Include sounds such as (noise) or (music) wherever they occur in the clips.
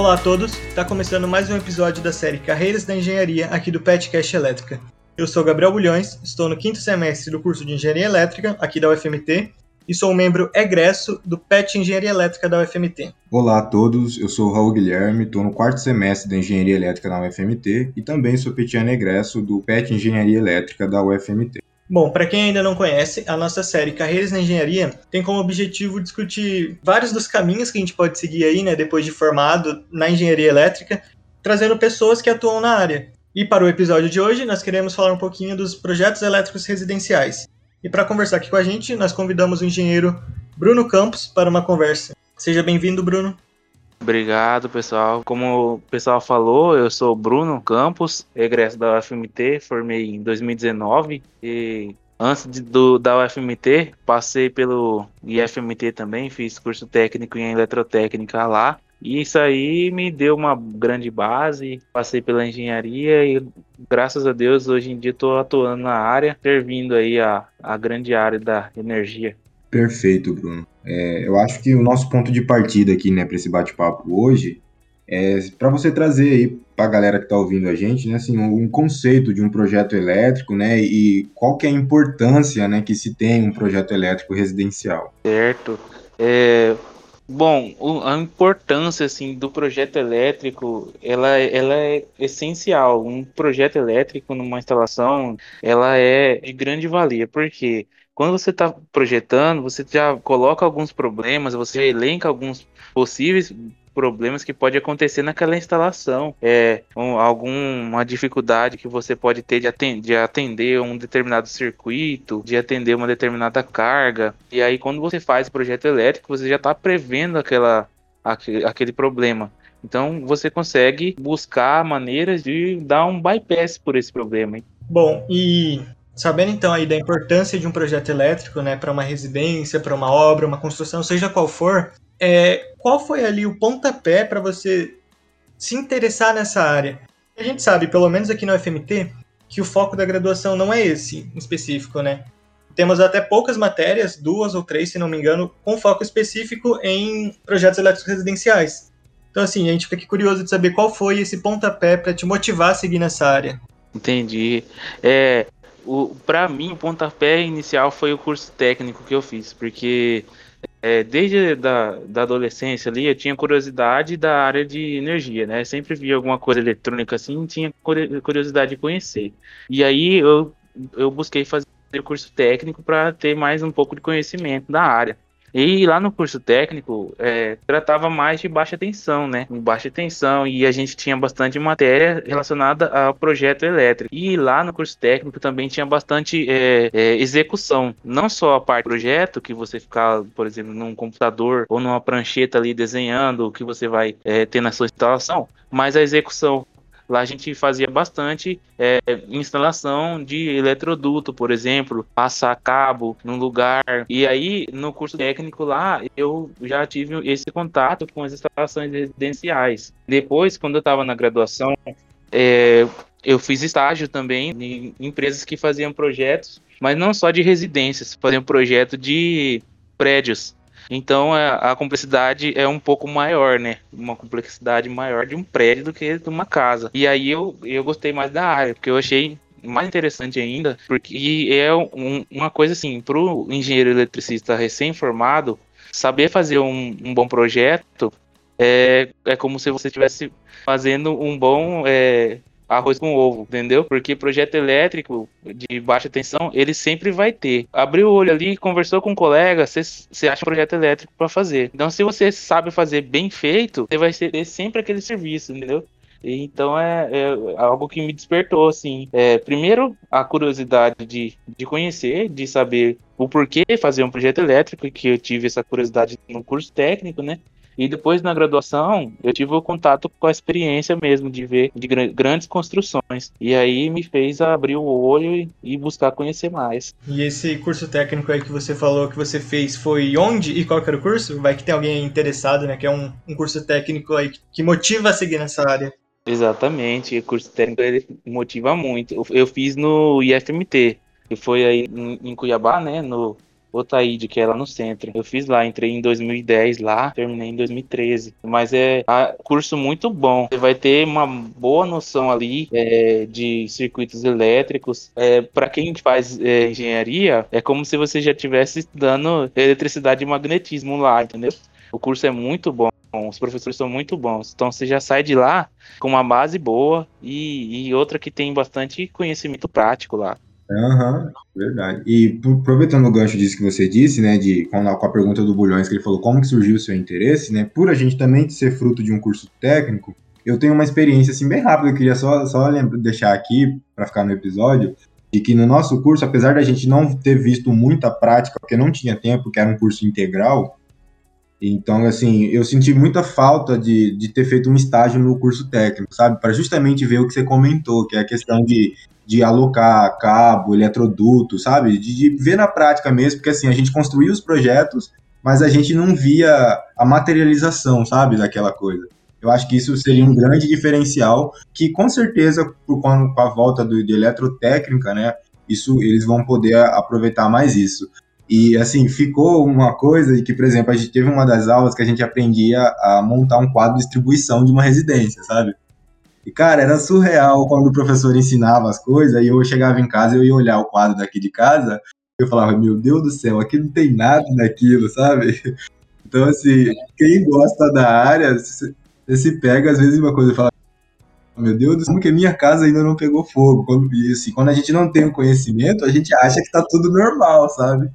Olá a todos, está começando mais um episódio da série Carreiras da Engenharia aqui do PetCast Elétrica. Eu sou Gabriel Bulhões, estou no quinto semestre do curso de Engenharia Elétrica aqui da UFMT e sou membro egresso do PET Engenharia Elétrica da UFMT. Olá a todos, eu sou o Raul Guilherme, estou no quarto semestre da Engenharia Elétrica da UFMT e também sou petiano egresso do PET Engenharia Elétrica da UFMT. Bom, para quem ainda não conhece, a nossa série Carreiras na Engenharia tem como objetivo discutir vários dos caminhos que a gente pode seguir aí, né, depois de formado na engenharia elétrica, trazendo pessoas que atuam na área. E para o episódio de hoje, nós queremos falar um pouquinho dos projetos elétricos residenciais. E para conversar aqui com a gente, nós convidamos o engenheiro Bruno Campos para uma conversa. Seja bem-vindo, Bruno. Obrigado, pessoal. Como o pessoal falou, eu sou Bruno Campos, egresso da UFMT, formei em 2019 e antes de, do, da UFMT, passei pelo IFMT também, fiz curso técnico em eletrotécnica lá. E isso aí me deu uma grande base, passei pela engenharia e graças a Deus hoje em dia estou atuando na área, servindo aí a, a grande área da energia. Perfeito, Bruno. É, eu acho que o nosso ponto de partida aqui, né, para esse bate-papo hoje, é para você trazer aí para a galera que está ouvindo a gente, né, assim, um conceito de um projeto elétrico, né, e qual que é a importância, né, que se tem um projeto elétrico residencial. Certo. É, bom, a importância assim do projeto elétrico, ela, ela é essencial. Um projeto elétrico numa instalação, ela é de grande valia, porque quando você está projetando, você já coloca alguns problemas, você elenca alguns possíveis problemas que pode acontecer naquela instalação, é um, alguma dificuldade que você pode ter de atender, de atender um determinado circuito, de atender uma determinada carga. E aí, quando você faz o projeto elétrico, você já está prevendo aquela, aquele, aquele problema. Então, você consegue buscar maneiras de dar um bypass por esse problema. Hein? Bom, e Sabendo então aí da importância de um projeto elétrico, né, para uma residência, para uma obra, uma construção, seja qual for, é, qual foi ali o pontapé para você se interessar nessa área? A gente sabe, pelo menos aqui no FMT, que o foco da graduação não é esse em específico, né? Temos até poucas matérias, duas ou três, se não me engano, com foco específico em projetos elétricos residenciais. Então, assim, a gente fica aqui curioso de saber qual foi esse pontapé para te motivar a seguir nessa área. Entendi. É, o para mim o pontapé inicial foi o curso técnico que eu fiz, porque é, desde da, da adolescência ali eu tinha curiosidade da área de energia, né? Sempre via alguma coisa eletrônica assim, tinha curiosidade de conhecer. E aí eu, eu busquei fazer o curso técnico para ter mais um pouco de conhecimento da área. E lá no curso técnico, é, tratava mais de baixa tensão, né? Baixa tensão, e a gente tinha bastante matéria relacionada ao projeto elétrico. E lá no curso técnico também tinha bastante é, é, execução. Não só a parte do projeto, que você ficar, por exemplo, num computador ou numa prancheta ali desenhando o que você vai é, ter na sua instalação, mas a execução Lá a gente fazia bastante é, instalação de eletroduto, por exemplo, passar cabo num lugar. E aí, no curso técnico lá, eu já tive esse contato com as instalações residenciais. Depois, quando eu estava na graduação, é, eu fiz estágio também em empresas que faziam projetos, mas não só de residências, faziam projeto de prédios. Então a, a, complexidade é um pouco maior, né? Uma complexidade maior de um prédio do que de uma casa. E aí eu, eu gostei mais da área, porque eu achei mais interessante ainda, porque é um, uma coisa assim, para o engenheiro eletricista recém-formado, saber fazer um, um, bom projeto é, é como se você estivesse fazendo um bom é, arroz com ovo, entendeu? Porque projeto elétrico de baixa tensão, ele sempre vai ter. Abriu o olho ali, conversou com um colega, você acha um projeto elétrico para fazer. Então, se você sabe fazer bem feito, você vai ter sempre aquele serviço, entendeu? Então é, é, algo que me despertou, assim. É, primeiro, a curiosidade de, de conhecer, de saber o porquê fazer um projeto elétrico, que eu tive essa curiosidade no curso técnico, né? E depois na graduação, eu tive o contato com a experiência mesmo de ver de grandes construções. E aí me fez abrir o olho e buscar conhecer mais. E esse curso técnico aí que você falou que você fez foi onde e qual era o curso? Vai que tem alguém interessado, né? Que é um, um curso técnico aí que motiva a seguir nessa área. Exatamente, o curso técnico ele motiva muito. Eu fiz no IFMT, que foi aí em Cuiabá, né, no Otaíde, que é lá no centro. Eu fiz lá, entrei em 2010 lá, terminei em 2013. Mas é curso muito bom. Você vai ter uma boa noção ali é, de circuitos elétricos. É, para quem faz é, engenharia, é como se você já estivesse estudando eletricidade e magnetismo lá, entendeu? O curso é muito bom, os professores são muito bons. Então você já sai de lá com uma base boa e, e outra que tem bastante conhecimento prático lá. Aham, uhum, verdade. E aproveitando o gancho disso que você disse, né, de com a, com a pergunta do Bulhões, que ele falou como que surgiu o seu interesse, né, por a gente também ser fruto de um curso técnico, eu tenho uma experiência assim bem rápida, eu queria só, só deixar aqui para ficar no episódio, de que no nosso curso, apesar da gente não ter visto muita prática, porque não tinha tempo, que era um curso integral, então, assim, eu senti muita falta de, de ter feito um estágio no curso técnico, sabe? Para justamente ver o que você comentou, que é a questão de, de alocar cabo, eletroduto, sabe? De, de ver na prática mesmo, porque assim, a gente construía os projetos, mas a gente não via a materialização, sabe? Daquela coisa. Eu acho que isso seria um grande diferencial, que com certeza, com a volta do, de eletrotécnica, né? Isso, eles vão poder aproveitar mais isso. E assim, ficou uma coisa que, por exemplo, a gente teve uma das aulas que a gente aprendia a montar um quadro de distribuição de uma residência, sabe? E, cara, era surreal quando o professor ensinava as coisas e eu chegava em casa e eu ia olhar o quadro daqui de casa eu falava, meu Deus do céu, aqui não tem nada daquilo, sabe? (laughs) Então, assim, quem gosta da área, você se pega às vezes uma coisa e fala, meu Deus do céu, como que minha casa ainda não pegou fogo? Quando, e, assim, quando a gente não tem o conhecimento, a gente acha que tá tudo normal, sabe?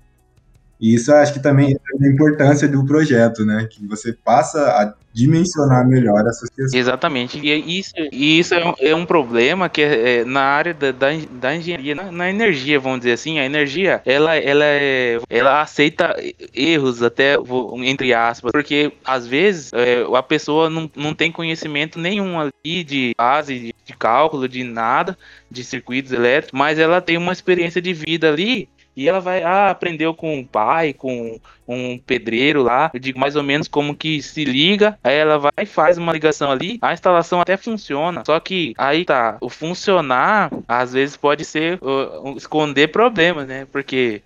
E isso acho que também é a importância do projeto, né? Que você passa a dimensionar melhor essas questões. Exatamente. E isso, e isso é, um, é um problema que é, é na área da, da, da engenharia, na, na, energia, vamos dizer assim, a energia, ela, ela, é, ela aceita erros até, entre aspas, porque às vezes é, a pessoa não, não tem conhecimento nenhum ali de base, de, de cálculo, de nada, de circuitos elétricos, mas ela tem uma experiência de vida ali e ela vai, ah, aprendeu com um pai, com um pedreiro lá, eu digo mais ou menos como que se liga, aí ela vai e faz uma ligação ali, a instalação até funciona. Só que aí tá, o funcionar às vezes pode ser uh, esconder problemas, né? Porque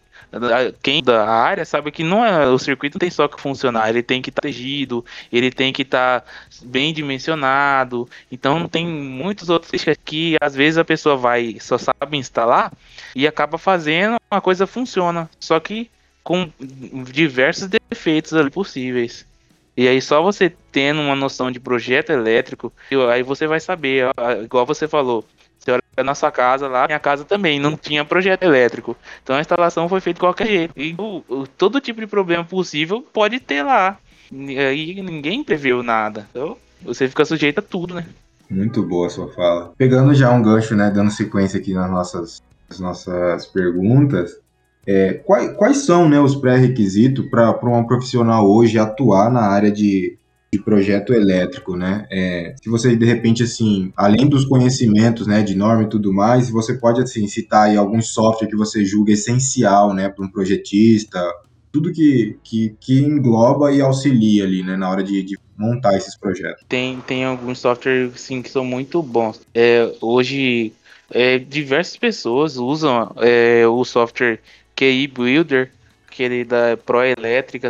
quem da área sabe que não é o circuito não tem só que funcionar, ele tem que estar tá protegido, ele tem que estar tá bem dimensionado. Então tem muitos outros que às vezes a pessoa vai só sabe instalar e acaba fazendo uma coisa funciona, só que com diversos defeitos ali possíveis. E aí só você tendo uma noção de projeto elétrico, aí você vai saber, igual você falou, na sua casa lá, minha casa também não tinha projeto elétrico. Então a instalação foi feita de qualquer jeito. E o, o, todo tipo de problema possível pode ter lá. E aí ninguém previu nada. Então você fica sujeito a tudo, né? Muito boa a sua fala. Pegando já um gancho, né, dando sequência aqui nas nossas, nas nossas perguntas, é, quais, quais são né, os pré-requisitos para um profissional hoje atuar na área de de projeto elétrico, né? É, se você de repente assim, além dos conhecimentos, né, de norma e tudo mais, você pode assim citar aí algum software que você julga essencial, né, para um projetista, tudo que, que, que, engloba e auxilia ali, né, na hora de, de, montar esses projetos. Tem tem alguns softwares sim que são muito bons. É, hoje é, diversas pessoas usam é, o software QI Builder, aquele da Pro Elétrica,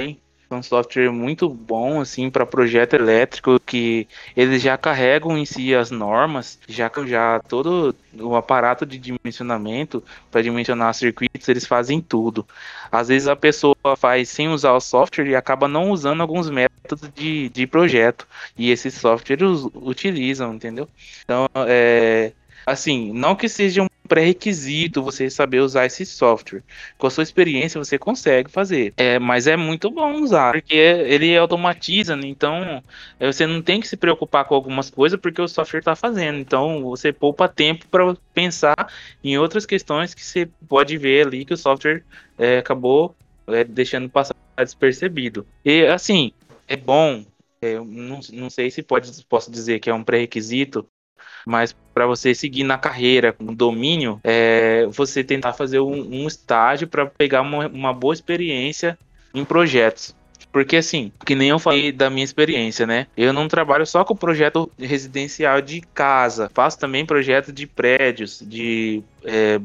é um software muito bom assim para projeto elétrico que eles já carregam em si as normas, já já todo o aparato de dimensionamento para dimensionar circuitos, eles fazem tudo. Às vezes a pessoa faz sem usar o software e acaba não usando alguns métodos de, de projeto e esses softwares utilizam, entendeu? Então, é, assim, não que seja um pré-requisito você saber usar esse software. Com a sua experiência você consegue fazer. É, mas é muito bom usar, porque ele automatiza, né? então é, você não tem que se preocupar com algumas coisas porque o software está fazendo. Então você poupa tempo para pensar em outras questões que você pode ver ali que o software é, acabou é, deixando passar despercebido. E assim, é bom. É, não, não sei se pode, posso dizer que é um pré-requisito mas para você seguir na carreira com domínio, é você tentar fazer um, um estágio para pegar uma, uma boa experiência em projetos. Porque assim, que nem eu falei da minha experiência, né? Eu não trabalho só com projeto residencial de casa, faço também projeto de prédios, de é,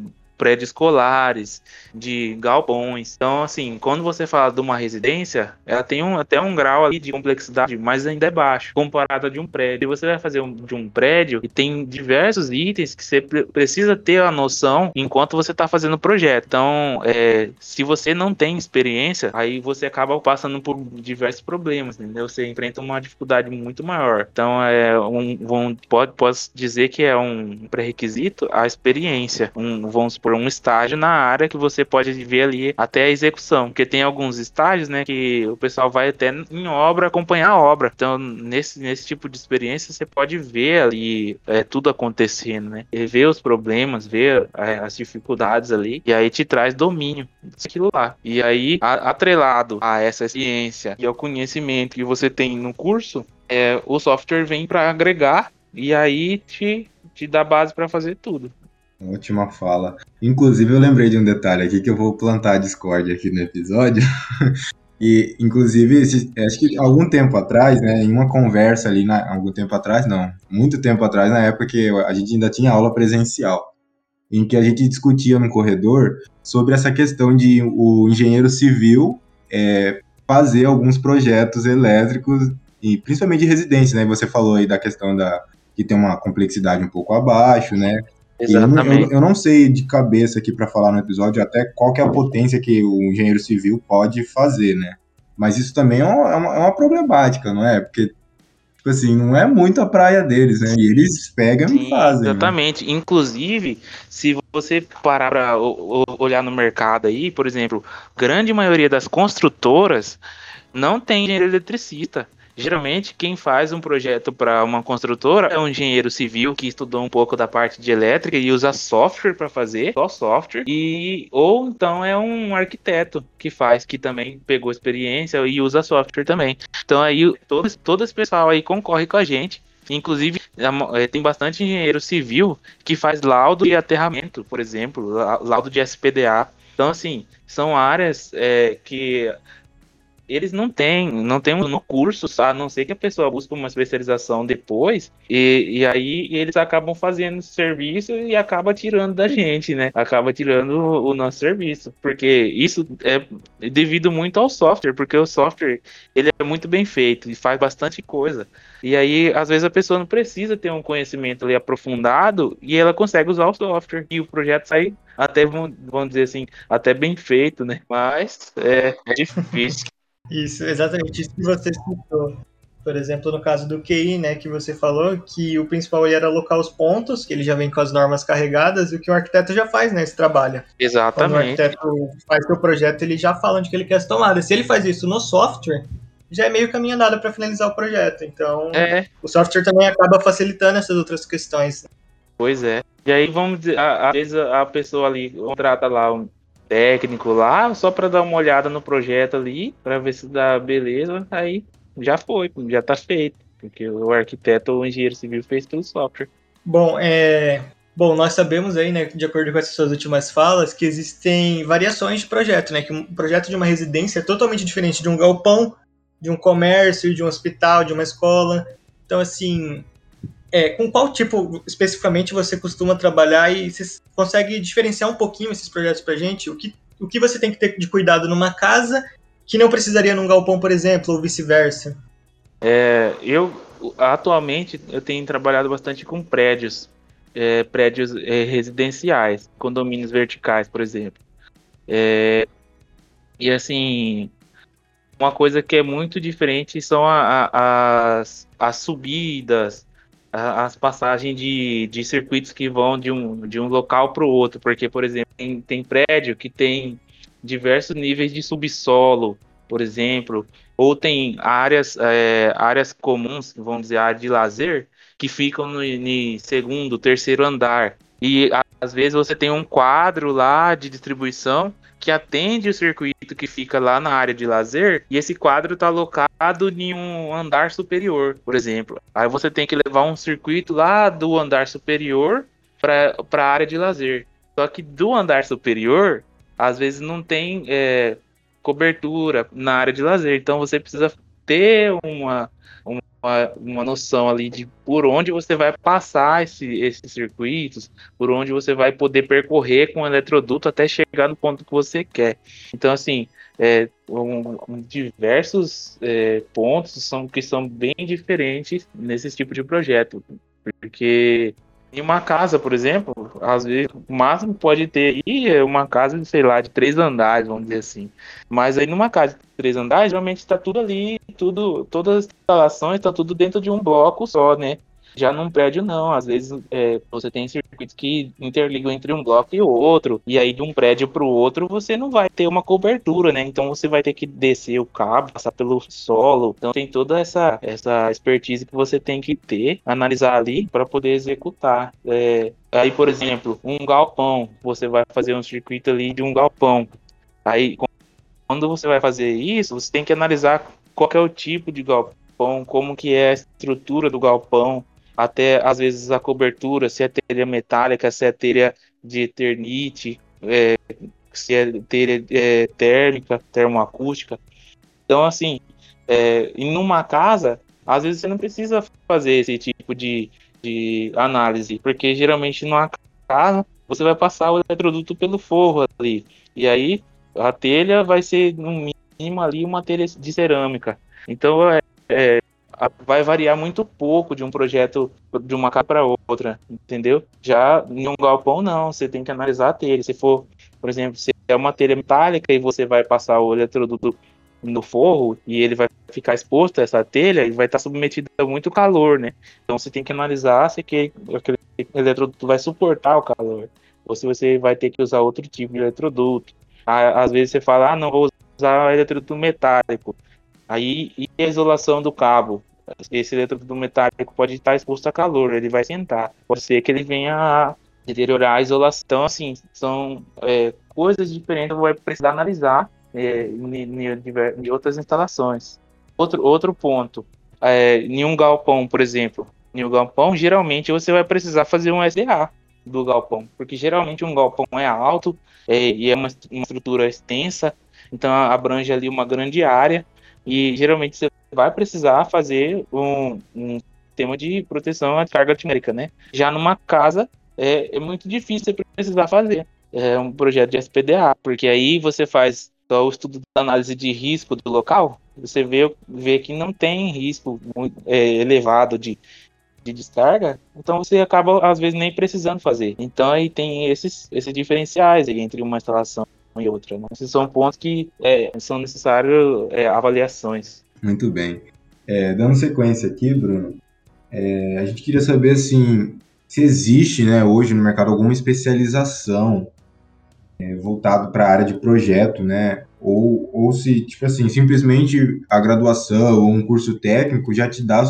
prédios escolares, de galpões. Então, assim, quando você fala de uma residência, ela tem um, até um grau ali de complexidade, mas ainda é baixo, comparado a de um prédio. E você vai fazer um, de um prédio e tem diversos itens que você precisa ter a noção enquanto você está fazendo o projeto. Então, é, se você não tem experiência, aí você acaba passando por diversos problemas, entendeu? Você enfrenta uma dificuldade muito maior. Então, é um, um pode, posso dizer que é um pré-requisito a experiência. Um, vamos supor, um estágio na área que você pode ver ali até a execução. Porque tem alguns estágios, né, que o pessoal vai até em obra acompanhar a obra. Então, nesse, nesse tipo de experiência, você pode ver ali é, tudo acontecendo, né? E ver os problemas, ver é, as dificuldades ali, e aí te traz domínio daquilo lá. E aí, a, atrelado a essa ciência e ao conhecimento que você tem no curso, é, o software vem para agregar e aí te, te dá base para fazer tudo. Ótima fala. Inclusive, eu lembrei de um detalhe aqui que eu vou plantar a Discord aqui no episódio. (laughs) e, inclusive, acho que algum tempo atrás, né, em uma conversa ali, na, algum tempo atrás, não, muito tempo atrás, na época que a gente ainda tinha aula presencial, em que a gente discutia no corredor sobre essa questão de o engenheiro civil é, fazer alguns projetos elétricos, e principalmente de residência, né? Você falou aí da questão da que tem uma complexidade um pouco abaixo, né? Exatamente. Eu, eu, não sei de cabeça aqui para falar no episódio até qual que é a potência que o engenheiro civil pode fazer, né? Mas isso também é uma, é uma é problemática, não é? Porque, tipo assim, não é muito a praia deles, né? E eles pegam Sim, e fazem. Né? Exatamente. Né? Inclusive, se você parar para olhar no mercado aí, por exemplo, grande maioria das construtoras não tem engenheiro eletricista. Geralmente, quem faz um projeto para uma construtora é um engenheiro civil que estudou um pouco da parte de elétrica e usa software para fazer, só software, e ou então é um arquiteto que faz, que também pegou experiência e usa software também. Então aí todo, todo esse pessoal aí concorre com a gente. Inclusive, é, tem bastante engenheiro civil que faz laudo e aterramento, por exemplo, laudo de SPDA. Então, assim, são áreas é, que eles não têm, não tem no curso, a não ser que a pessoa busque uma especialização depois, e, e aí eles acabam fazendo serviço e acaba tirando da gente, né? Acaba tirando o, o nosso serviço, porque isso é devido muito ao software, porque o software ele é muito bem feito e faz bastante coisa. E aí, às vezes, a pessoa não precisa ter um conhecimento ali aprofundado e ela consegue usar o software e o projeto sai até, vamos dizer assim, até bem feito, né? Mas é, é difícil. Isso, exatamente isso que você citou. Por exemplo, no caso do QI, né, que você falou, que o principal era alocar os pontos, que ele já vem com as normas carregadas, e o que o arquiteto já faz, né, esse trabalho. Exatamente. Quando o arquiteto faz seu projeto, ele já fala onde que ele quer as tomadas. Se ele faz isso no software, já é meio caminho andado para finalizar o projeto. Então, é. o software também acaba facilitando essas outras questões. Pois é. E aí, vamos dizer, às vezes a pessoa ali contrata lá um técnico lá, só para dar uma olhada no projeto ali, para ver se dá beleza, aí já foi, já tá feito, porque o arquiteto ou o engenheiro civil fez pelo software. Bom, é, Bom, nós sabemos aí, né, de acordo com essas suas últimas falas, que existem variações de projeto, né? Que um projeto de uma residência é totalmente diferente de um galpão, de um comércio, de um hospital, de uma escola. Então, assim, é, com qual tipo especificamente você costuma trabalhar e você consegue diferenciar um pouquinho esses projetos para gente? O que, o que você tem que ter de cuidado numa casa que não precisaria num galpão, por exemplo, ou vice-versa? É, eu atualmente eu tenho trabalhado bastante com prédios, é, prédios é, residenciais, condomínios verticais, por exemplo. É, e assim, uma coisa que é muito diferente são a, a, as, as subidas, as passagens de, de circuitos que vão de um, de um local para o outro, porque, por exemplo, tem, tem prédio que tem diversos níveis de subsolo, por exemplo, ou tem áreas, é, áreas comuns, vamos dizer, área de lazer, que ficam no, no segundo, terceiro andar. E às vezes você tem um quadro lá de distribuição que atende o circuito que fica lá na área de lazer e esse quadro está alocado em um andar superior, por exemplo. Aí você tem que levar um circuito lá do andar superior para a área de lazer. Só que do andar superior, às vezes não tem é, cobertura na área de lazer. Então você precisa ter uma, uma uma, uma noção ali de por onde você vai passar esse, esses circuitos, por onde você vai poder percorrer com o eletroduto até chegar no ponto que você quer. Então, assim, é, um, um, diversos é, pontos são, que são bem diferentes nesse tipo de projeto. Porque em uma casa, por exemplo, às vezes o máximo pode ter aí é uma casa, sei lá, de três andares, vamos dizer assim. Mas aí numa casa de três andares, geralmente está tudo ali, tudo, todas as instalações estão tudo dentro de um bloco só, né? Já num prédio, não. Às vezes é, você tem circuitos que interligam entre um bloco e outro. E aí, de um prédio para o outro, você não vai ter uma cobertura, né? Então você vai ter que descer o cabo, passar pelo solo. Então tem toda essa, essa expertise que você tem que ter, analisar ali para poder executar. É, aí, por exemplo, um galpão. Você vai fazer um circuito ali de um galpão. Aí, quando você vai fazer isso, você tem que analisar qual é o tipo de galpão, como que é a estrutura do galpão, até às vezes a cobertura, se é telha metálica, se é telha de eternite, é, se é telha é, térmica, termoacústica. Então, assim, é, em uma casa, às vezes você não precisa fazer esse tipo de, de análise, porque geralmente numa casa você vai passar o eletroduto pelo forro ali, e aí a telha vai ser no mínimo ali uma telha de cerâmica. Então, é, é vai variar muito pouco de um projeto de uma casa para outra, entendeu? Já em um galpão não, você tem que analisar a telha. Se for, por exemplo, se é uma telha metálica e você vai passar o eletroduto no forro e ele vai ficar exposto a essa telha e vai estar submetido a muito calor, né? Então você tem que analisar se aquele, aquele eletroduto vai suportar o calor ou se você vai ter que usar outro tipo de eletroduto. Às vezes você fala, ah, não vou usar eletroduto metálico. Aí, e a isolação do cabo? Esse eletroduto metálico pode estar exposto a calor, ele vai sentar. Pode ser que ele venha a deteriorar a isolação. Então, assim, são é, coisas diferentes que vai precisar analisar é, em, em, outras instalações. Outro, outro ponto, é, em um galpão, por exemplo, em um galpão, geralmente você vai precisar fazer um SDA do galpão, porque geralmente um galpão é alto é, e é uma, uma estrutura extensa, então abrange ali uma grande área e geralmente você vai precisar fazer um, um sistema de proteção à carga atmosférica, né? Já numa casa é, é, muito difícil você precisar fazer é um projeto de SPDA, porque aí você faz só o estudo da análise de risco do local, você vê, vê que não tem risco muito, é, elevado de, de descarga, então você acaba às vezes nem precisando fazer. Então aí tem esses, esses diferenciais entre uma instalação e outra. Né? Esses são pontos que é, são necessários é, avaliações. Muito bem. É, dando sequência aqui, Bruno, é, a gente queria saber assim, se existe né, hoje no mercado alguma especialização é, voltado para a área de projeto, né? Ou, ou se, tipo assim, simplesmente a graduação ou um curso técnico já te dá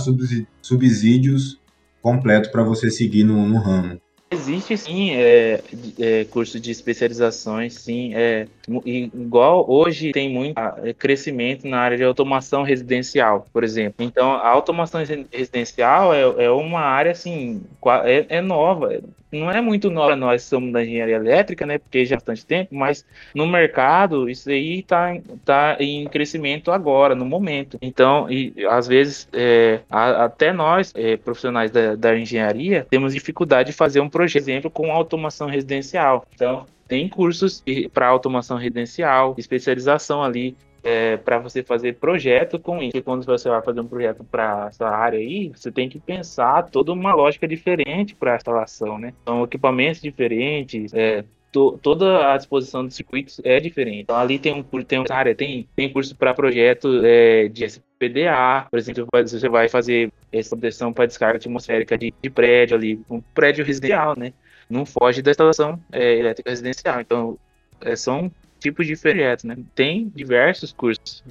subsídios completo para você seguir no, no ramo. Existe sim é, é, curso de especializações, sim. É, igual hoje tem muito é, crescimento na área de automação residencial, por exemplo. Então, a automação residencial é, é uma área assim, é, é nova não é muito nova nós somos da engenharia elétrica, né? Porque já há bastante tempo, mas no mercado isso aí está tá em crescimento agora, no momento. Então, e, às vezes, é, a, até nós, é, profissionais da, da, engenharia, temos dificuldade de fazer um projeto, exemplo, com automação residencial. Então, tem cursos para automação residencial, especialização ali é, para você fazer projeto com isso. E quando você vai fazer um projeto para essa área aí, você tem que pensar toda uma lógica diferente para a instalação, né? São equipamentos diferentes, é, to, toda a disposição dos circuitos é diferente. Então ali tem um tem uma área tem tem curso para projeto é, de SPDA, por exemplo, você vai fazer essa proteção para descarga atmosférica de, de, prédio ali, um prédio residencial, né? Não foge da instalação é, elétrica residencial. Então é, são tipos de projetos, né? Tem diversos cursos.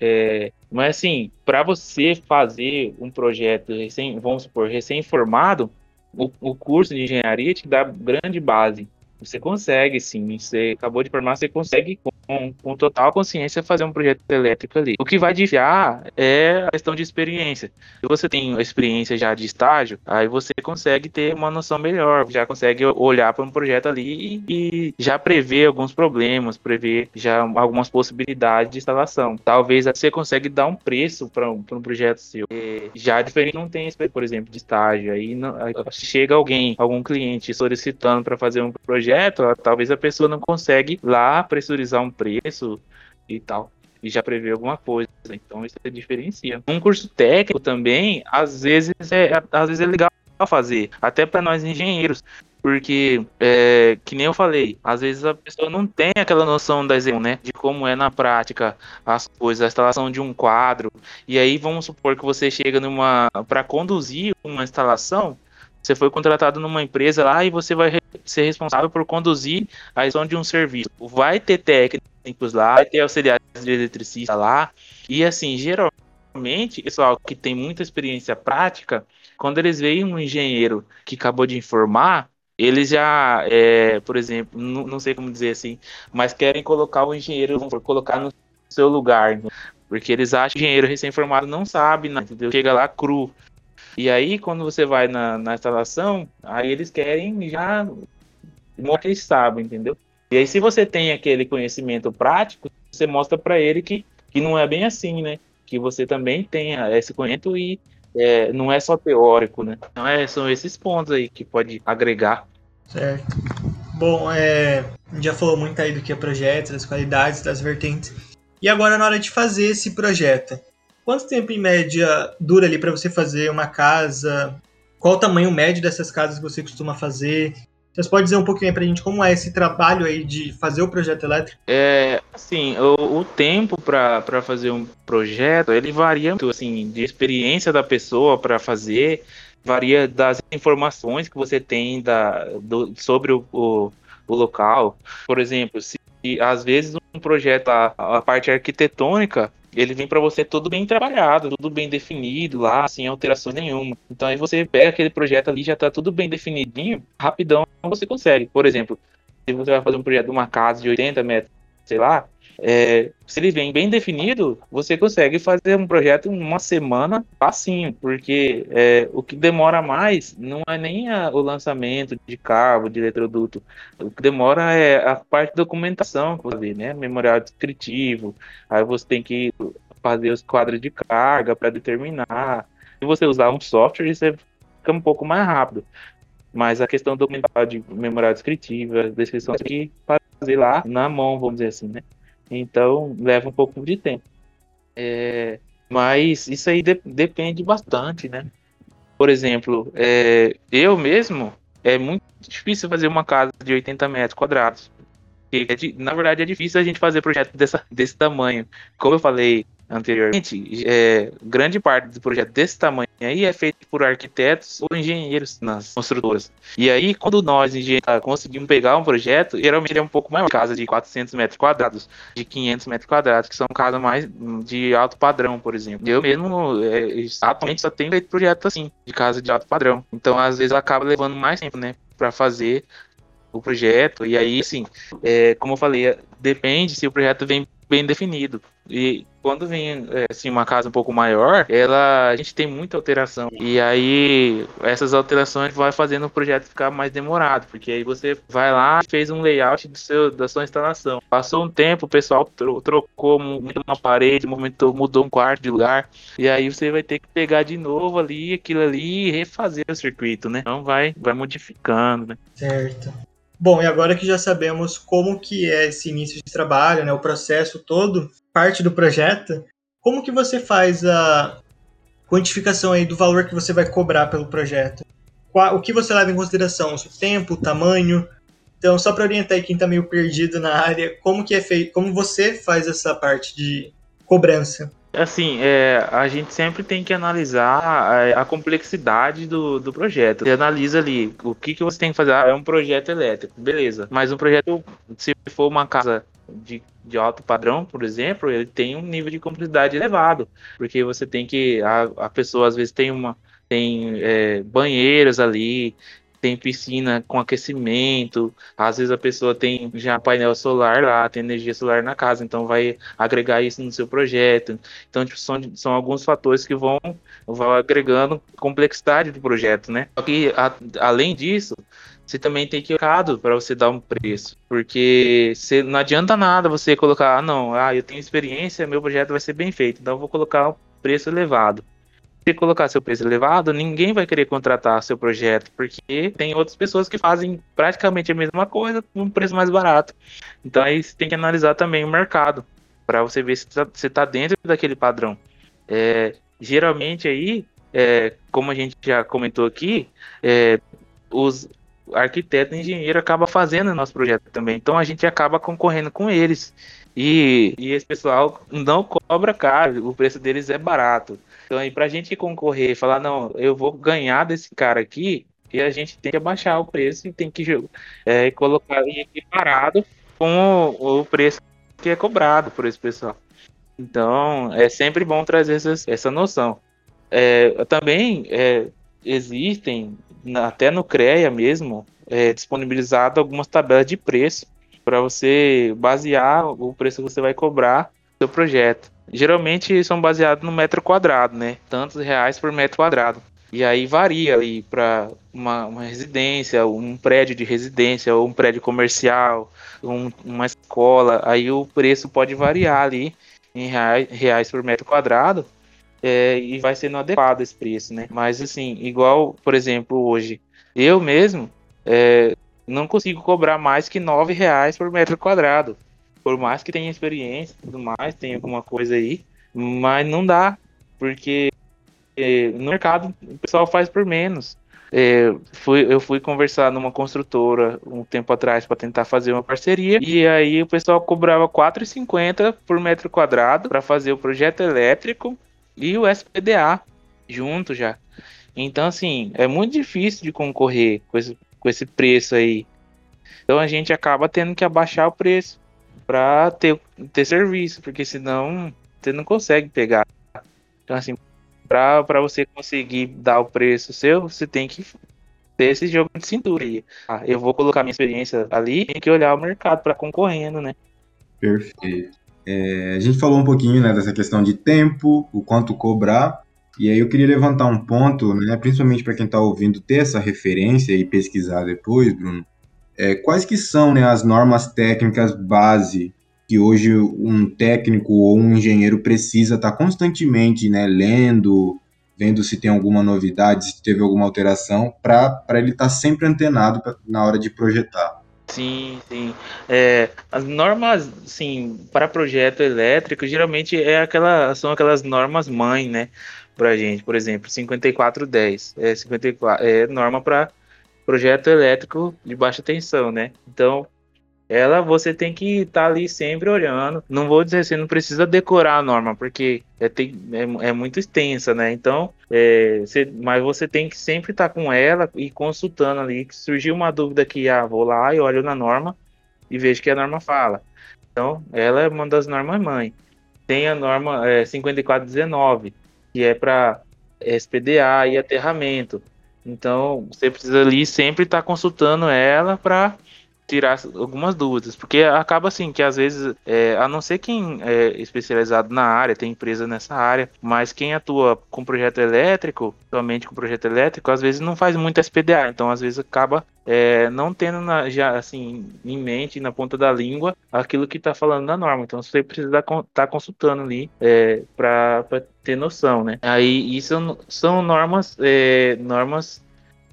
É, mas assim, para você fazer um projeto recém, vamos supor, recém-formado, o, o, curso de engenharia te dá grande base. Você consegue, sim. Você acabou de formar, você consegue com, com total consciência fazer um projeto elétrico ali. O que vai diferir é a questão de experiência. Se você tem experiência já de estágio, aí você consegue ter uma noção melhor, já consegue olhar para um projeto ali e, já prever alguns problemas, prever já algumas possibilidades de instalação. Talvez você consegue dar um preço para um, um projeto seu. E já diferente não tem, por exemplo, de estágio. Aí, não, aí chega alguém, algum cliente solicitando para fazer um projeto, talvez a pessoa não consegue lá pressurizar um preço e tal e já prevê alguma coisa. Então isso diferencia. Um curso técnico também, às vezes é, às vezes é legal fazer, até para nós engenheiros, porque é, que nem eu falei, às vezes a pessoa não tem aquela noção da execução, né, de como é na prática as coisas, a instalação de um quadro. E aí vamos supor que você chega numa para conduzir uma instalação, você foi contratado numa empresa lá e você vai ser responsável por conduzir a execução de um serviço. Vai ter técnico técnicos lá, vai ter auxiliares de eletricista lá. E assim, geralmente, pessoal que tem muita experiência prática, quando eles veem um engenheiro que acabou de informar, eles já, é, por exemplo, não, sei como dizer assim, mas querem colocar o engenheiro, vamos colocar no seu lugar, né? porque eles acham que o engenheiro recém-formado não sabe, né? Chega lá cru. E aí, quando você vai na, na instalação, aí eles querem já mostrar que eles sabem, entendeu? E aí, se você tem aquele conhecimento prático, você mostra para ele que, que não é bem assim, né? Que você também tenha esse conhecimento e é, não é só teórico, né? Então, é, são esses pontos aí que pode agregar. Certo. Bom, é, já falou muito aí do que é projeto, das qualidades, das vertentes. E agora, na hora de fazer esse projeto, quanto tempo em média dura ali para você fazer uma casa? Qual o tamanho médio dessas casas que você costuma fazer? Você pode dizer um pouquinho para a gente como é esse trabalho aí de fazer o projeto elétrico? É, assim, o, o tempo para fazer um projeto, ele varia muito, assim, de experiência da pessoa para fazer, varia das informações que você tem da, do, sobre o, o, o local. Por exemplo, se às vezes um projeto, a, a parte arquitetônica, ele vem para você tudo bem trabalhado, tudo bem definido lá, sem alteração nenhuma. Então aí você pega aquele projeto ali, já está tudo bem definidinho, rapidão você consegue. Por exemplo, se você vai fazer um projeto de uma casa de 80 metros, sei lá, é, se ele vem bem definido, você consegue fazer um projeto em uma semana facinho, porque é, o que demora mais não é nem a, o lançamento de cabo, de eletroduto, o que demora é a parte de documentação, né? memorial descritivo, aí você tem que fazer os quadros de carga para determinar. Se você usar um software, você fica um pouco mais rápido. Mas a questão documental de memorial descritiva, descrição, tem que fazer lá na mão, vamos dizer assim, né? Então leva um pouco de tempo. É, mas isso aí de, depende bastante, né? Por exemplo, é, eu mesmo é muito difícil fazer uma casa de 80 metros quadrados. É na verdade, é difícil a gente fazer projeto dessa, desse tamanho. Como eu falei, anteriormente, é, grande parte do projeto desse tamanho aí é feito por arquitetos ou engenheiros nas construtoras. E aí, quando nós, engenheiros, conseguimos pegar um projeto, geralmente é um pouco maior, casa de 400 metros quadrados, de 500 metros quadrados, que são casas mais de alto padrão, por exemplo. Eu mesmo, é, atualmente, só tenho feito projeto assim, de casa de alto padrão. Então, às vezes, acaba levando mais tempo, né, para fazer o projeto. E aí, assim, é, como eu falei, depende se o projeto vem bem definido. E quando vem é, assim, uma casa um pouco maior, ela a gente tem muita alteração. E aí essas alterações vai fazendo o projeto ficar mais demorado, porque aí você vai lá e fez um layout do seu, da sua instalação. Passou um tempo, o pessoal trocou uma parede, movimentou, mudou um quarto de lugar, e aí você vai ter que pegar de novo ali aquilo ali e refazer o circuito, né? Então vai, vai modificando, né? Certo. Bom, e agora que já sabemos como que é esse início de trabalho, né, o processo todo, parte do projeto, como que você faz a quantificação aí do valor que você vai cobrar pelo projeto? O que você leva em consideração? O tempo, o tamanho? Então, só para orientar aí quem está meio perdido na área, como que é feito, como você faz essa parte de cobrança? Assim, é, a gente sempre tem que analisar a, a, complexidade do, do projeto. Você analisa ali o que, que você tem que fazer. Ah, é um projeto elétrico, beleza. Mas um projeto, se for uma casa de, de alto padrão, por exemplo, ele tem um nível de complexidade elevado. Porque você tem que. A, a pessoa às vezes tem uma. Tem é, banheiros ali, tem piscina com aquecimento, às vezes a pessoa tem já painel solar lá, tem energia solar na casa, então vai agregar isso no seu projeto. Então, tipo, são, são alguns fatores que vão, vão agregando complexidade do projeto, né? Só que, a, além disso, você também tem que mercado para você dar um preço, porque você, não adianta nada você colocar, ah, não, ah, eu tenho experiência, meu projeto vai ser bem feito, então eu vou colocar um preço elevado você colocar seu preço elevado, ninguém vai querer contratar seu projeto, porque tem outras pessoas que fazem praticamente a mesma coisa com um preço mais barato. Então aí você tem que analisar também o mercado, para você ver se tá, você está dentro daquele padrão. É, geralmente aí, é, como a gente já comentou aqui, é, os arquitetos e engenheiro acaba fazendo nosso projeto também. Então a gente acaba concorrendo com eles. E, e esse pessoal não cobra caro, o preço deles é barato. Então, aí, pra gente concorrer, falar, não, eu vou ganhar desse cara aqui, e a gente tem que abaixar o preço e tem que é, colocar equiparado com o, o, preço que é cobrado por esse pessoal. Então, é sempre bom trazer essa, essa noção. É, também é, existem, até no CREA mesmo, é, disponibilizado algumas tabelas de preço para você basear o preço que você vai cobrar do seu projeto geralmente são baseados no metro quadrado, né? Tantos reais por metro quadrado. E aí varia ali para uma, uma, residência, um prédio de residência, ou um prédio comercial, um, uma escola. Aí o preço pode variar ali em reais, reais por metro quadrado. É, e vai sendo adequado esse preço, né? Mas assim, igual, por exemplo, hoje, eu mesmo é, não consigo cobrar mais que nove reais por metro quadrado por mais que tenha experiência e tudo mais, tem alguma coisa aí, mas não dá, porque é, no mercado o pessoal faz por menos. É, fui, eu fui conversar numa construtora um tempo atrás para tentar fazer uma parceria e aí o pessoal cobrava 4,50 por metro quadrado para fazer o projeto elétrico e o SPDA junto já. Então assim é muito difícil de concorrer com esse, com esse preço aí. Então a gente acaba tendo que abaixar o preço para ter, ter serviço, porque senão você não consegue pegar. Então, assim, para você conseguir dar o preço seu, você tem que ter esse jogo de cintura aí. Ah, eu vou colocar minha experiência ali, tem que olhar o mercado para concorrendo, né? Perfeito. É, a gente falou um pouquinho né, dessa questão de tempo, o quanto cobrar, e aí eu queria levantar um ponto, né, principalmente para quem está ouvindo ter essa referência e pesquisar depois, Bruno, é, quais que são né, as normas técnicas base que hoje um técnico ou um engenheiro precisa estar tá constantemente né, lendo, vendo se tem alguma novidade, se teve alguma alteração, para ele estar tá sempre antenado pra, na hora de projetar. Sim, sim. É, as normas, sim, para projeto elétrico, geralmente é aquela, são aquelas normas mãe, né, para gente. Por exemplo, 5410 é 54 é norma para projeto elétrico de baixa tensão, né? Então, ela você tem que estar tá ali sempre olhando. Não vou dizer assim, não precisa decorar a norma, porque é, tem, é, é muito extensa, né? Então, é, você, mas você tem que sempre estar tá com ela e consultando ali. Se surgiu uma dúvida que, ah, vou lá e olho na norma e vejo que a norma fala. Então, ela é uma das normas mãe. Tem a norma é, 5419, que é para SPDA e aterramento. Então, você precisa ali sempre estar tá consultando ela para tirar algumas dúvidas, porque acaba assim que às vezes, é, a não ser quem é especializado na área, tem empresa nessa área, mas quem atua com projeto elétrico, somente com projeto elétrico, às vezes não faz muito SPDA, então às vezes acaba é, não tendo na, já assim em mente, na ponta da língua, aquilo que está falando na norma. Então você precisa estar tá consultando ali é, para ter noção, né? Aí isso são normas, é, normas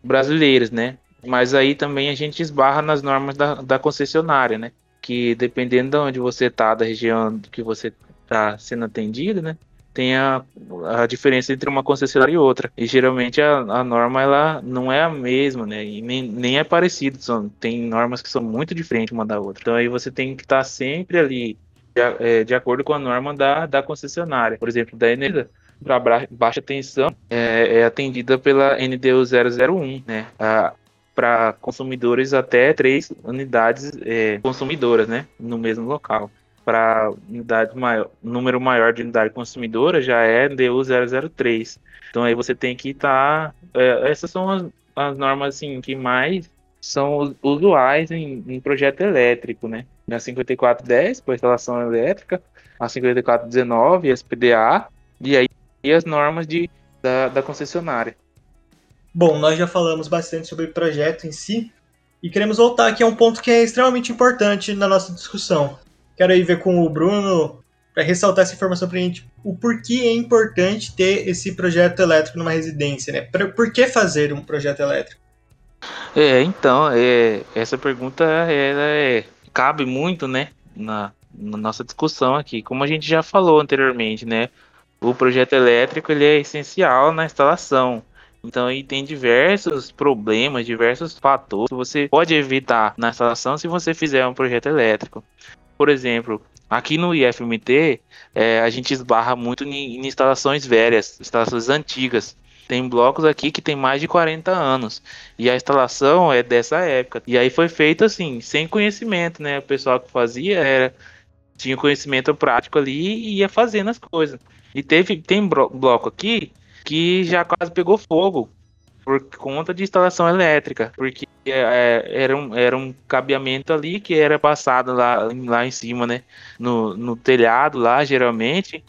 brasileiras, né? Mas aí também a gente esbarra nas normas da, da concessionária, né? Que dependendo de onde você está, da região que você está sendo atendido, né? Tem a, a diferença entre uma concessionária e outra. E geralmente a, a norma ela não é a mesma, né? E nem, nem é parecido. São, tem normas que são muito diferentes uma da outra. Então aí você tem que estar tá sempre ali de, é, de acordo com a norma da, da concessionária. Por exemplo, da Energia para baixa tensão é, é, atendida pela NDU 001, né? para consumidores até três unidades é, consumidoras, né, no mesmo local. Para unidade maior, número maior de unidade consumidora já é DU 003. Então aí você tem que estar. Tá, é, essas são as, as, normas assim, que mais são usuais em, em projeto elétrico, né? A 5410 para instalação elétrica, a 5419 SPDA e aí e as normas de, da, da concessionária. Bom, nós já falamos bastante sobre o projeto em si e queremos voltar aqui a um ponto que é extremamente importante na nossa discussão. Quero aí ver com o Bruno para ressaltar essa informação para a gente o porquê é importante ter esse projeto elétrico numa residência, né? Por que fazer um projeto elétrico? É, então, é, essa pergunta é, cabe muito, né, na, na nossa discussão aqui. Como a gente já falou anteriormente, né, o projeto elétrico ele é essencial na instalação. Então aí tem diversos problemas, diversos fatores que você pode evitar na instalação se você fizer um projeto elétrico. Por exemplo, aqui no IFMT é, a gente esbarra muito em, em instalações velhas, instalações antigas. Tem blocos aqui que tem mais de 40 anos. E a instalação é dessa época. E aí foi feito assim, sem conhecimento, né? O pessoal que fazia era tinha conhecimento prático ali e ia fazendo as coisas. E teve tem bloco aqui que já quase pegou fogo por conta de instalação elétrica, porque é, era, um, era um cabeamento ali que era passado lá, lá em cima, né? No, no telhado lá, geralmente,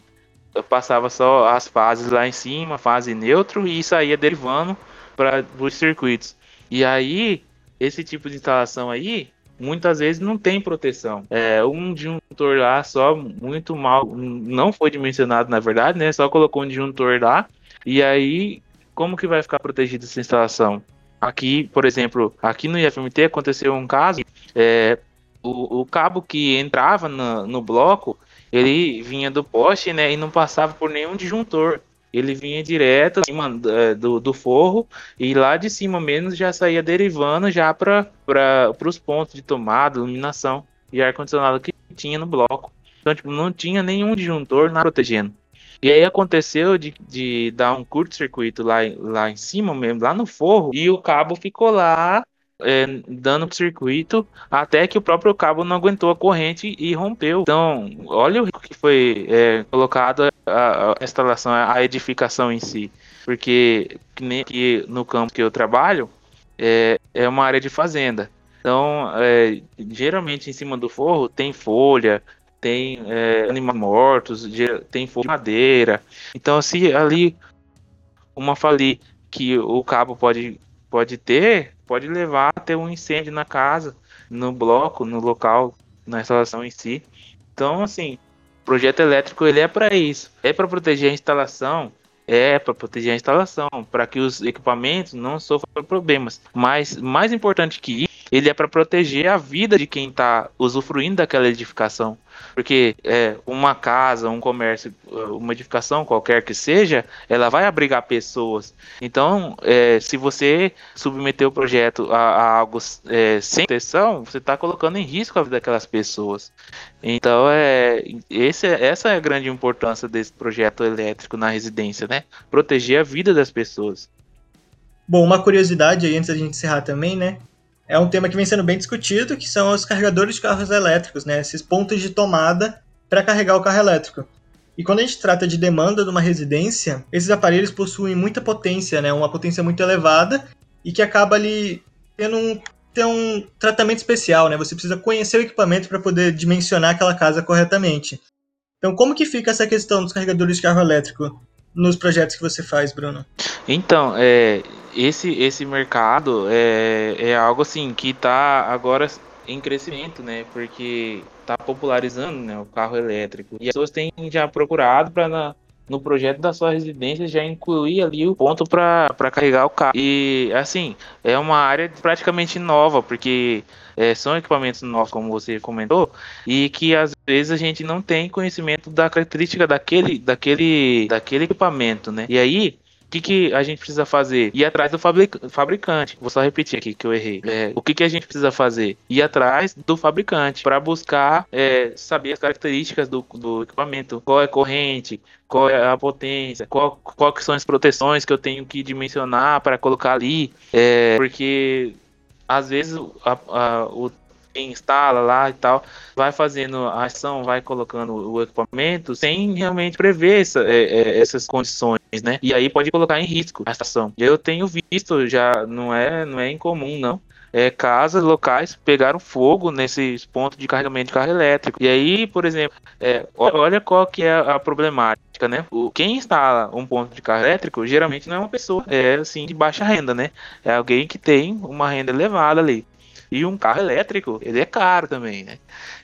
passava só as fases lá em cima, fase neutro, e saía derivando para os circuitos. E aí, esse tipo de instalação aí, muitas vezes não tem proteção. É, um disjuntor lá só muito mal, não foi dimensionado na verdade, né? Só colocou um disjuntor lá e aí como que vai ficar protegida essa instalação? Aqui, por exemplo, aqui no IFMT aconteceu um caso, é, o, o cabo que entrava no, no bloco, ele vinha do poste, né, e não passava por nenhum disjuntor ele vinha direto acima é, do, do forro e lá de cima menos já saía derivando já para os pontos de tomada, iluminação e ar-condicionado que tinha no bloco. Então, tipo, não tinha nenhum disjuntor nada protegendo. E aí aconteceu de, de dar um curto-circuito lá, lá em cima mesmo, lá no forro, e o cabo ficou lá é, dando circuito até que o próprio cabo não aguentou a corrente e rompeu. Então, olha o risco que foi é, colocado a, a, instalação, a edificação em si. Porque que no campo que eu trabalho é, é uma área de fazenda. Então, é, geralmente em cima do forro tem folha, tem é, animais mortos, tem folha de madeira. Então, se ali uma fali que o cabo pode, pode ter, pode levar a ter um incêndio na casa, no bloco, no local, na instalação em si. Então, assim, o projeto elétrico ele é para isso, é para proteger a instalação, é para proteger a instalação, para que os equipamentos não sofram problemas. Mas mais importante que ele é para proteger a vida de quem está usufruindo daquela edificação. Porque é, uma casa, um comércio, uma edificação qualquer que seja, ela vai abrigar pessoas. Então, é, se você submeter o projeto a, a algo é, sem proteção, você está colocando em risco a vida daquelas pessoas. Então, é, esse, essa é a grande importância desse projeto elétrico na residência, né? Proteger a vida das pessoas. Bom, uma curiosidade aí antes da gente encerrar também, né? É um tema que vem sendo bem discutido, que são os carregadores de carros elétricos, né? Esses pontos de tomada para carregar o carro elétrico. E quando a gente trata de demanda de uma residência, esses aparelhos possuem muita potência, né? Uma potência muito elevada e que acaba ali tendo um, um tratamento especial, né? Você precisa conhecer o equipamento para poder dimensionar aquela casa corretamente. Então, como que fica essa questão dos carregadores de carro elétrico nos projetos que você faz, Bruno? Então, é, esse, esse mercado é, é algo assim que está agora em crescimento, né? Porque está popularizando né, o carro elétrico. E as pessoas têm já procurado para no projeto da sua residência já incluir ali o ponto para carregar o carro. E assim, é uma área praticamente nova, porque é, são equipamentos novos, como você comentou, e que às vezes a gente não tem conhecimento da característica daquele, daquele, daquele equipamento, né? E aí que, que a gente precisa fazer? Ir atrás do fabricante. Vou só repetir aqui que eu errei. É, o que, que a gente precisa fazer? Ir atrás do fabricante para buscar é, saber as características do, do equipamento. Qual é a corrente, qual é a potência, qual, qual que são as proteções que eu tenho que dimensionar para colocar ali. É, porque às vezes a, a, o instala lá e tal, vai fazendo a ação, vai colocando o equipamento sem realmente prever essa, é, é, essas condições, né? E aí pode colocar em risco a estação. Eu tenho visto, já não é, não é incomum, não é, casas locais pegaram fogo nesses pontos de carregamento de carro elétrico. E aí, por exemplo, é, olha qual que é a problemática, né? O, quem instala um ponto de carro elétrico geralmente não é uma pessoa é assim de baixa renda, né? É alguém que tem uma renda elevada ali. E um carro elétrico, ele é caro também, né?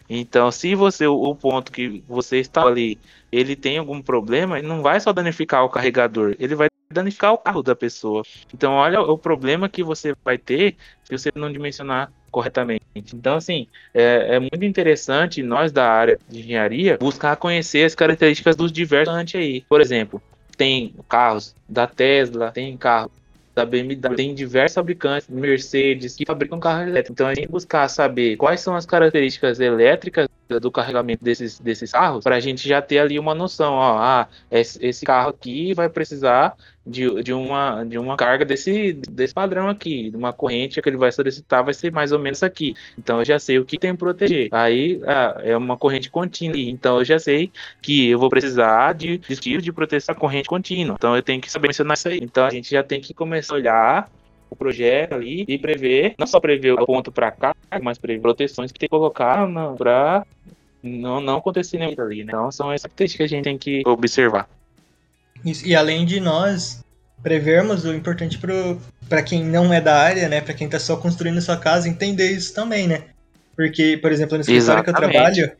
Então, se você o ponto que você está ali, ele tem algum problema, ele não vai só danificar o carregador, ele vai danificar o carro da pessoa. Então, olha o problema que você vai ter se você não dimensionar corretamente. Então, assim, é, é, muito interessante nós da área de engenharia buscar conhecer as características dos diversos aí. Por exemplo, tem carros da Tesla, tem carro da BMW, tem diversos fabricantes, Mercedes, que fabricam carros elétricos. Então a gente buscar saber quais são as características elétricas do carregamento desses, desses carros, para a gente já ter ali uma noção, ó, ah, esse, carro aqui vai precisar de, de, uma, de uma carga desse, desse padrão aqui, de uma corrente que ele vai solicitar vai ser mais ou menos aqui. Então eu já sei o que tem que proteger. Aí ah, é uma corrente contínua, então eu já sei que eu vou precisar de dispositivos de proteção à corrente contínua. Então eu tenho que saber mencionar isso aí. Então a gente já tem que começar a olhar o projeto ali e prever, não só prever o ponto para cá, mas prever proteções que tem que colocar para não, não acontecer nem ali, né? Então são essas características que a gente tem que observar. Isso, e além de nós prevermos o importante para quem não é da área, né, para quem está só construindo sua casa, entender isso também, né? Porque, por exemplo, no escritório Exatamente. que eu trabalho,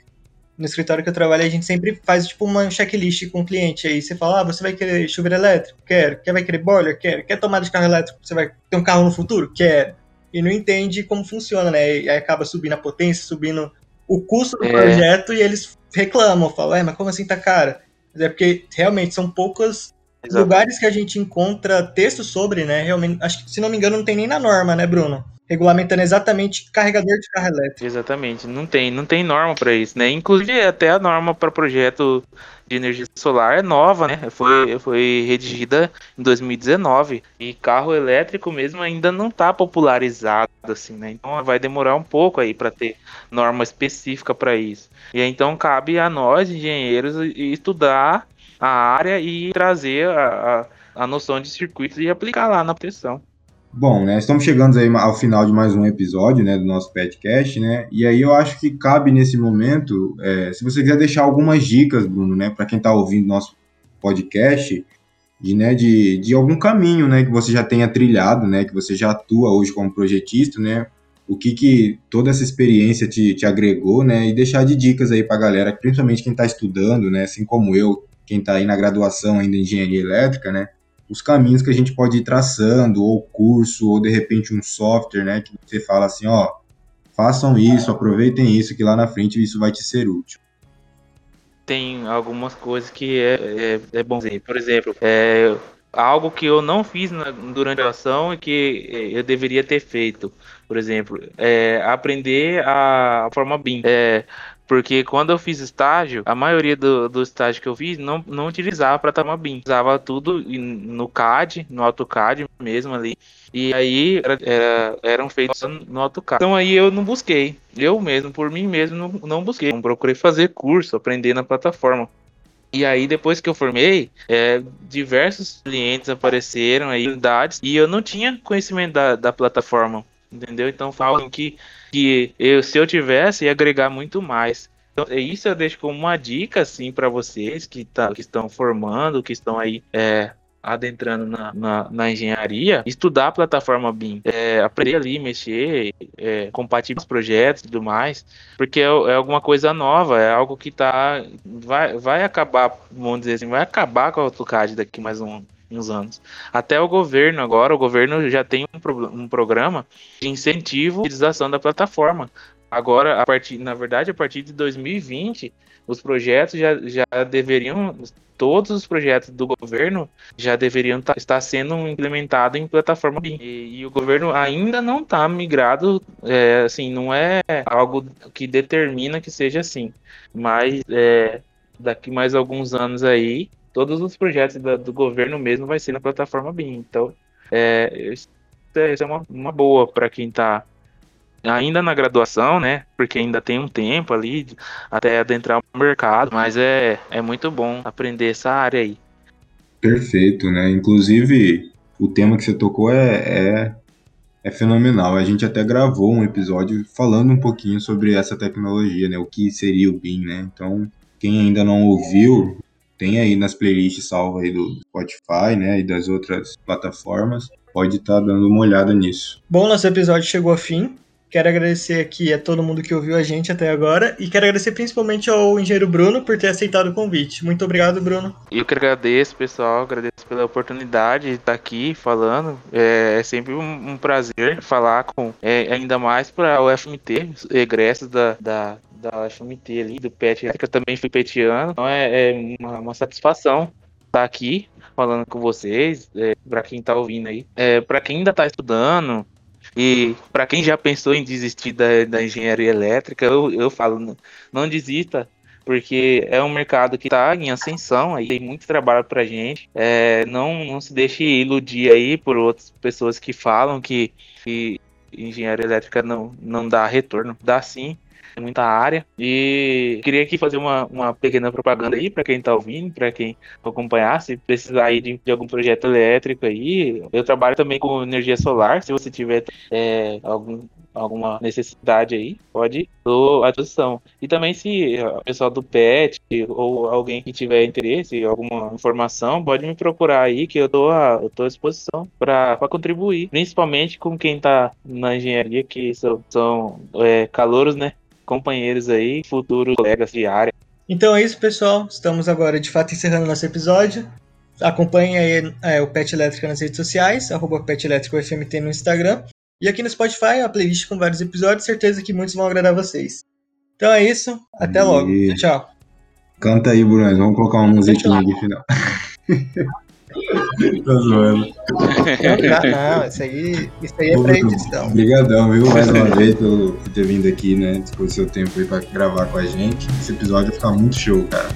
no escritório que eu trabalho, a gente sempre faz tipo uma checklist com o cliente. Aí você fala, ah, você vai querer chuveiro elétrico? Quero. Quer vai querer boiler? Quero. Quer tomada de carro elétrico? Você vai ter um carro no futuro? Quero. E não entende como funciona, né? E aí acaba subindo a potência, subindo o custo do é. projeto e eles reclamam, falam, é, mas como assim tá cara? Mas é porque realmente são poucos lugares que a gente encontra texto sobre, né? Realmente, acho que se não me engano, não tem nem na norma, né, Bruno? Regulamentando exatamente carregador de carro elétrico. Exatamente, não tem, não tem norma para isso, né? Inclusive até a norma para projeto de energia solar é nova, né? Foi, foi redigida em 2019 e carro elétrico mesmo ainda não está popularizado assim, né? Então vai demorar um pouco aí para ter norma específica para isso. E então cabe a nós engenheiros estudar a área e trazer a, a, a noção de circuitos e aplicar lá na proteção. Bom, né, estamos chegando aí ao final de mais um episódio, né, do nosso podcast, né, e aí eu acho que cabe nesse momento, é, se você quiser deixar algumas dicas, Bruno, né, para quem está ouvindo nosso podcast, de, né, de, de algum caminho, né, que você já tenha trilhado, né, que você já atua hoje como projetista, né, o que que toda essa experiência te, te agregou, né, e deixar de dicas aí para a galera, principalmente quem está estudando, né, assim como eu, quem está aí na graduação ainda em engenharia elétrica, né, os caminhos que a gente pode ir traçando, ou curso, ou de repente um software, né, que você fala assim, ó, façam isso, aproveitem isso, que lá na frente isso vai te ser útil. Tem algumas coisas que é, é, é bom dizer. Por exemplo, é, algo que eu não fiz na, durante a ação e que eu deveria ter feito. Por exemplo, é, aprender a, a forma BIM. É, porque quando eu fiz estágio, a maioria do, do estágio que eu fiz não, não utilizava para tomar BIM. Usava tudo no CAD, no AutoCAD mesmo ali. E aí era, era, eram feitos no AutoCAD. Então aí eu não busquei. Eu mesmo, por mim mesmo, não, não busquei. Não procurei fazer curso, aprender na plataforma. E aí, depois que eu formei, é, diversos clientes apareceram aí, unidades, e eu não tinha conhecimento da, da plataforma, entendeu? Então falam que que eu, se eu tivesse, ia agregar muito mais. Então, é isso eu deixo como uma dica, assim, para vocês que, tá, que estão formando, que estão aí é, adentrando na, na, na, engenharia, estudar a plataforma BIM, é, aprender ali, mexer, é, compatível os projetos e tudo mais, porque é, é, alguma coisa nova, é algo que tá, vai, vai acabar, vamos dizer assim, vai acabar com a AutoCAD daqui mais um, uns anos. Até o governo agora, o governo já tem um, pro, um programa de incentivo à utilização da plataforma. Agora, a partir, na verdade, a partir de 2020, os projetos já, já deveriam, todos os projetos do governo já deveriam tá, estar sendo implementados em plataforma BIM. E, e o governo ainda não está migrado, é, assim, não é algo que determina que seja assim. Mas é, daqui mais alguns anos aí, todos os projetos da, do governo mesmo vai ser na plataforma BIM. Então, é, isso é, isso é uma, uma boa para quem está ainda na graduação, né? Porque ainda tem um tempo ali até adentrar o mercado, mas é, é muito bom aprender essa área aí. Perfeito, né? Inclusive, o tema que você tocou é, é, é fenomenal. A gente até gravou um episódio falando um pouquinho sobre essa tecnologia, né? O que seria o BIM, né? Então, quem ainda não ouviu, tem aí nas playlists salvas aí do Spotify, né? E das outras plataformas. Pode estar tá dando uma olhada nisso. Bom, nosso episódio chegou ao fim. Quero agradecer aqui a todo mundo que ouviu a gente até agora e quero agradecer principalmente ao engenheiro Bruno por ter aceitado o convite. Muito obrigado, Bruno. Eu que agradeço, pessoal, agradeço pela oportunidade de estar aqui falando. É, é sempre um, um, prazer falar com, é, ainda mais para o FMT, egressos da, da, da FMT ali, do PET, que eu também fui petiano. Então é, é uma, uma satisfação estar aqui falando com vocês, é, para quem está ouvindo aí. É, para quem ainda está estudando, e para quem já pensou em desistir da, da engenharia elétrica, eu, eu falo, não, não desista, porque é um mercado que está em ascensão, aí tem muito trabalho para gente. É, não, não se deixe iludir aí por outras pessoas que falam que, que engenharia elétrica não, não dá retorno. Dá sim, muita área. E queria aqui fazer uma, uma pequena propaganda aí para quem está ouvindo, para quem acompanhar, se precisar aí de, de, algum projeto elétrico aí. Eu trabalho também com energia solar, se você tiver é, algum alguma necessidade aí, pode estou à disposição. E também se o pessoal do PET ou alguém que tiver interesse, alguma informação, pode me procurar aí que eu estou à, eu tô à disposição para contribuir, principalmente com quem está na engenharia, que são, são é, calouros, né? Companheiros aí, futuros colegas de área. Então é isso, pessoal. Estamos agora de fato encerrando nosso episódio. Acompanhe aí é, o Pet Elétrica nas redes sociais, arroba Pet Elétrico FMT no Instagram. E aqui no Spotify, a playlist com vários episódios, certeza que muitos vão agradar vocês. Então é isso, até logo. Tchau. Canta aí, Bruno. Vamos colocar uma musiquinha aqui final. (laughs) Tô zoando. Não, não, isso aí, isso aí é pra edição. Obrigadão, viu, mais uma vez por ter vindo aqui, né? Dispor seu tempo aí pra gravar com a gente. Esse episódio vai ficar muito show, cara.